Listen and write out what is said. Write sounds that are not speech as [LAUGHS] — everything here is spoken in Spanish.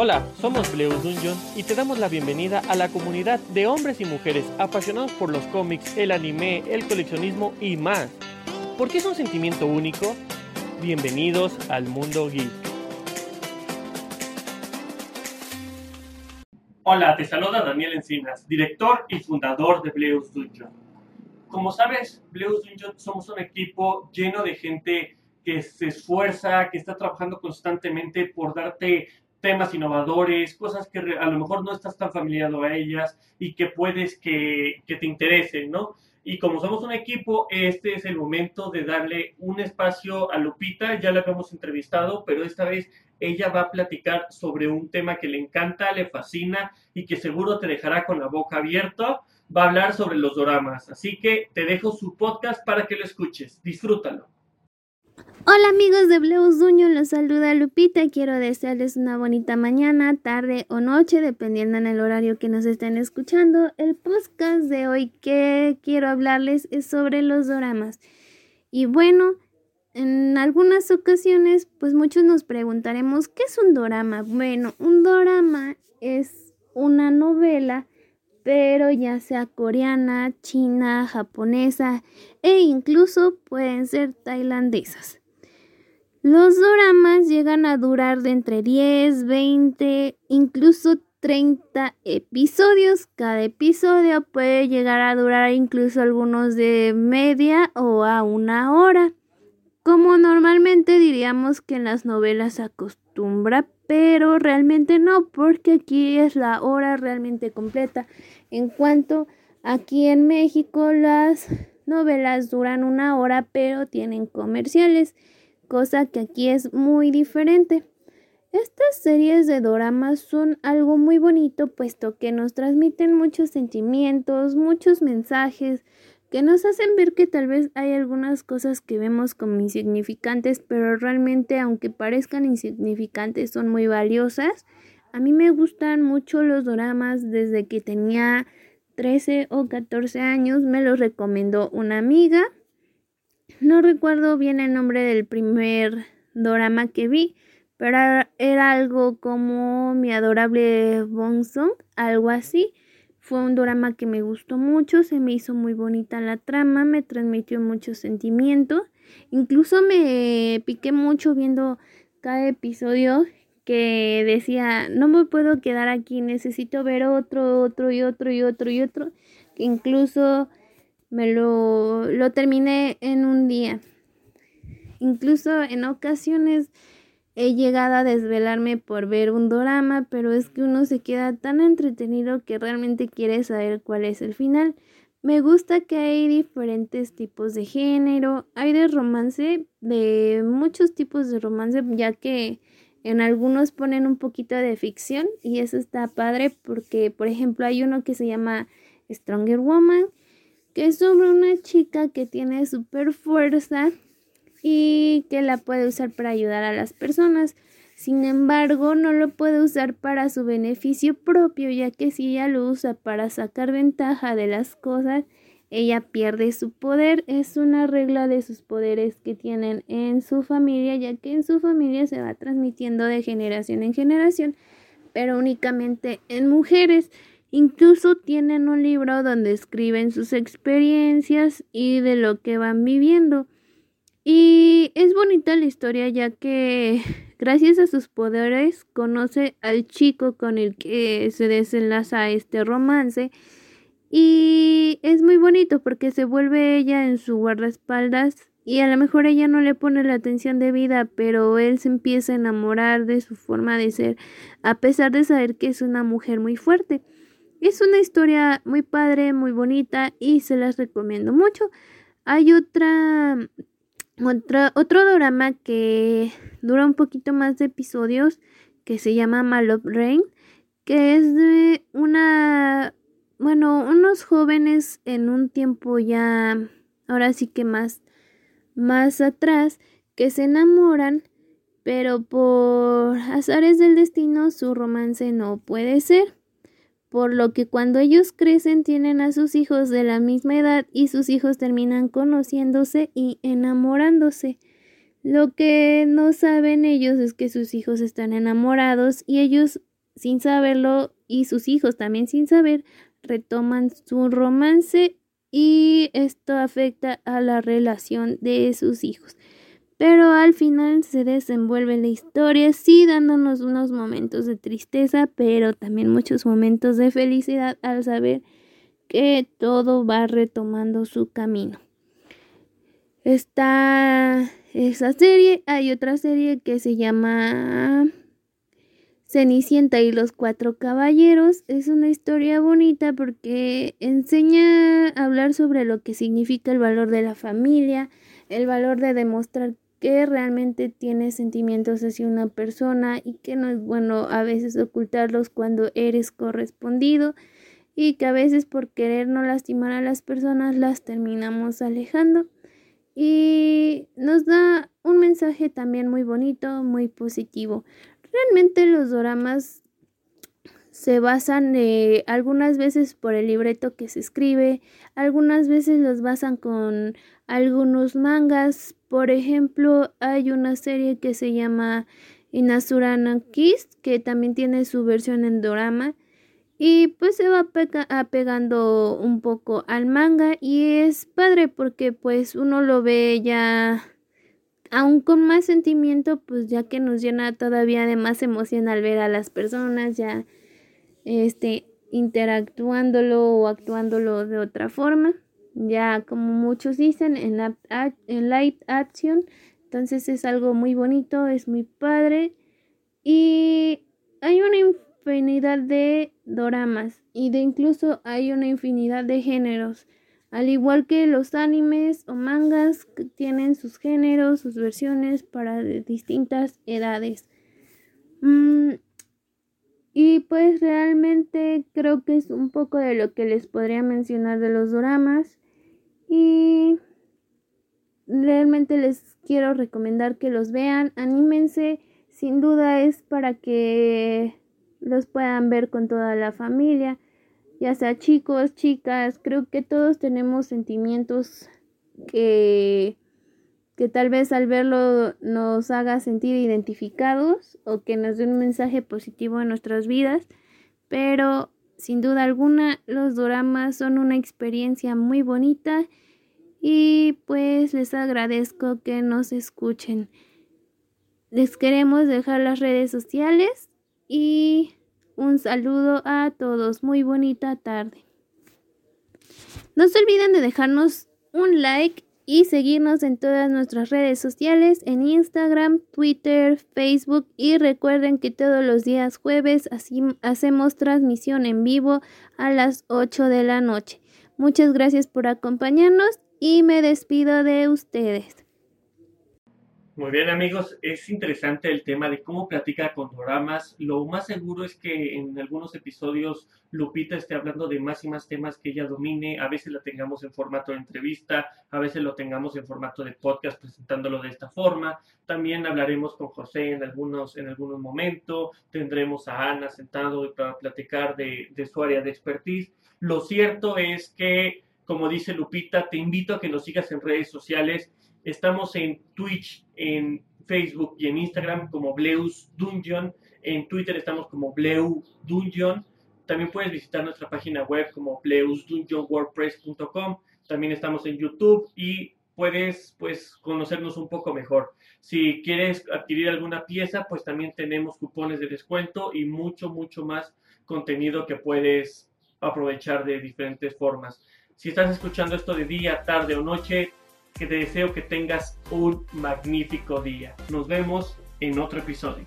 Hola, somos Bleus Dungeon y te damos la bienvenida a la comunidad de hombres y mujeres apasionados por los cómics, el anime, el coleccionismo y más. ¿Por qué es un sentimiento único? Bienvenidos al mundo geek. Hola, te saluda Daniel Encinas, director y fundador de Bleus Dungeon. Como sabes, Bleus Dungeon somos un equipo lleno de gente que se esfuerza, que está trabajando constantemente por darte temas innovadores, cosas que a lo mejor no estás tan familiarizado a ellas y que puedes que, que te interesen, ¿no? Y como somos un equipo, este es el momento de darle un espacio a Lupita. Ya la habíamos entrevistado, pero esta vez ella va a platicar sobre un tema que le encanta, le fascina y que seguro te dejará con la boca abierta. Va a hablar sobre los doramas. Así que te dejo su podcast para que lo escuches. Disfrútalo. Hola amigos de Bleus Duño, los saluda Lupita. Quiero desearles una bonita mañana, tarde o noche, dependiendo en el horario que nos estén escuchando. El podcast de hoy que quiero hablarles es sobre los doramas. Y bueno, en algunas ocasiones, pues muchos nos preguntaremos, ¿qué es un dorama? Bueno, un dorama es una novela, pero ya sea coreana, china, japonesa e incluso pueden ser tailandesas. Los doramas llegan a durar de entre 10, 20, incluso 30 episodios. Cada episodio puede llegar a durar incluso algunos de media o a una hora. Como normalmente diríamos que en las novelas acostumbra, pero realmente no, porque aquí es la hora realmente completa. En cuanto aquí en México las novelas duran una hora, pero tienen comerciales cosa que aquí es muy diferente. Estas series de doramas son algo muy bonito puesto que nos transmiten muchos sentimientos, muchos mensajes, que nos hacen ver que tal vez hay algunas cosas que vemos como insignificantes, pero realmente aunque parezcan insignificantes son muy valiosas. A mí me gustan mucho los doramas desde que tenía 13 o 14 años, me los recomendó una amiga no recuerdo bien el nombre del primer drama que vi, pero era algo como Mi adorable Bonsong, algo así. Fue un drama que me gustó mucho, se me hizo muy bonita la trama, me transmitió mucho sentimiento. Incluso me piqué mucho viendo cada episodio que decía, no me puedo quedar aquí, necesito ver otro, otro y otro y otro y otro. Incluso me lo, lo terminé en un día. Incluso en ocasiones he llegado a desvelarme por ver un drama, pero es que uno se queda tan entretenido que realmente quiere saber cuál es el final. Me gusta que hay diferentes tipos de género, hay de romance, de muchos tipos de romance, ya que en algunos ponen un poquito de ficción y eso está padre porque, por ejemplo, hay uno que se llama Stronger Woman que es sobre una chica que tiene super fuerza y que la puede usar para ayudar a las personas. Sin embargo, no lo puede usar para su beneficio propio, ya que si ella lo usa para sacar ventaja de las cosas, ella pierde su poder. Es una regla de sus poderes que tienen en su familia, ya que en su familia se va transmitiendo de generación en generación, pero únicamente en mujeres. Incluso tienen un libro donde escriben sus experiencias y de lo que van viviendo. Y es bonita la historia ya que [LAUGHS] gracias a sus poderes conoce al chico con el que se desenlaza este romance. Y es muy bonito porque se vuelve ella en su guardaespaldas y a lo mejor ella no le pone la atención de vida, pero él se empieza a enamorar de su forma de ser, a pesar de saber que es una mujer muy fuerte. Es una historia muy padre, muy bonita y se las recomiendo mucho. Hay otra, otra otro drama que dura un poquito más de episodios que se llama Malop Rain, que es de una, bueno, unos jóvenes en un tiempo ya, ahora sí que más, más atrás, que se enamoran, pero por azares del destino su romance no puede ser por lo que cuando ellos crecen tienen a sus hijos de la misma edad y sus hijos terminan conociéndose y enamorándose. Lo que no saben ellos es que sus hijos están enamorados y ellos sin saberlo y sus hijos también sin saber retoman su romance y esto afecta a la relación de sus hijos. Pero al final se desenvuelve la historia, sí dándonos unos momentos de tristeza, pero también muchos momentos de felicidad al saber que todo va retomando su camino. Está esa serie, hay otra serie que se llama Cenicienta y los Cuatro Caballeros. Es una historia bonita porque enseña a hablar sobre lo que significa el valor de la familia, el valor de demostrar que realmente tienes sentimientos hacia una persona y que no es bueno a veces ocultarlos cuando eres correspondido y que a veces por querer no lastimar a las personas las terminamos alejando y nos da un mensaje también muy bonito, muy positivo. Realmente los dramas se basan eh, algunas veces por el libreto que se escribe, algunas veces los basan con algunos mangas. Por ejemplo, hay una serie que se llama Inasurana Kiss, que también tiene su versión en drama y pues se va apegando un poco al manga y es padre porque pues uno lo ve ya aún con más sentimiento pues ya que nos llena todavía de más emoción al ver a las personas ya este interactuándolo o actuándolo de otra forma ya como muchos dicen en, en live action entonces es algo muy bonito es muy padre y hay una infinidad de doramas y de incluso hay una infinidad de géneros. Al igual que los animes o mangas que tienen sus géneros, sus versiones para distintas edades. Mm, y pues realmente creo que es un poco de lo que les podría mencionar de los doramas. Y realmente les quiero recomendar que los vean, anímense. Sin duda es para que los puedan ver con toda la familia, ya sea chicos, chicas, creo que todos tenemos sentimientos que, que tal vez al verlo nos haga sentir identificados o que nos dé un mensaje positivo en nuestras vidas, pero sin duda alguna los dramas son una experiencia muy bonita y pues les agradezco que nos escuchen. Les queremos dejar las redes sociales y un saludo a todos. Muy bonita tarde. No se olviden de dejarnos un like y seguirnos en todas nuestras redes sociales, en Instagram, Twitter, Facebook y recuerden que todos los días jueves así hacemos transmisión en vivo a las 8 de la noche. Muchas gracias por acompañarnos y me despido de ustedes. Muy bien amigos, es interesante el tema de cómo platica con doramas. Lo más seguro es que en algunos episodios Lupita esté hablando de más y más temas que ella domine. A veces lo tengamos en formato de entrevista, a veces lo tengamos en formato de podcast presentándolo de esta forma. También hablaremos con José en algunos, en algún momento. Tendremos a Ana sentado para platicar de, de su área de expertise. Lo cierto es que, como dice Lupita, te invito a que nos sigas en redes sociales Estamos en Twitch, en Facebook y en Instagram como Bleus Dungeon. En Twitter estamos como Bleu Dungeon. También puedes visitar nuestra página web como bleusdungeonwordpress.com. También estamos en YouTube y puedes pues conocernos un poco mejor. Si quieres adquirir alguna pieza, pues también tenemos cupones de descuento y mucho, mucho más contenido que puedes aprovechar de diferentes formas. Si estás escuchando esto de día, tarde o noche, que te deseo que tengas un magnífico día. Nos vemos en otro episodio.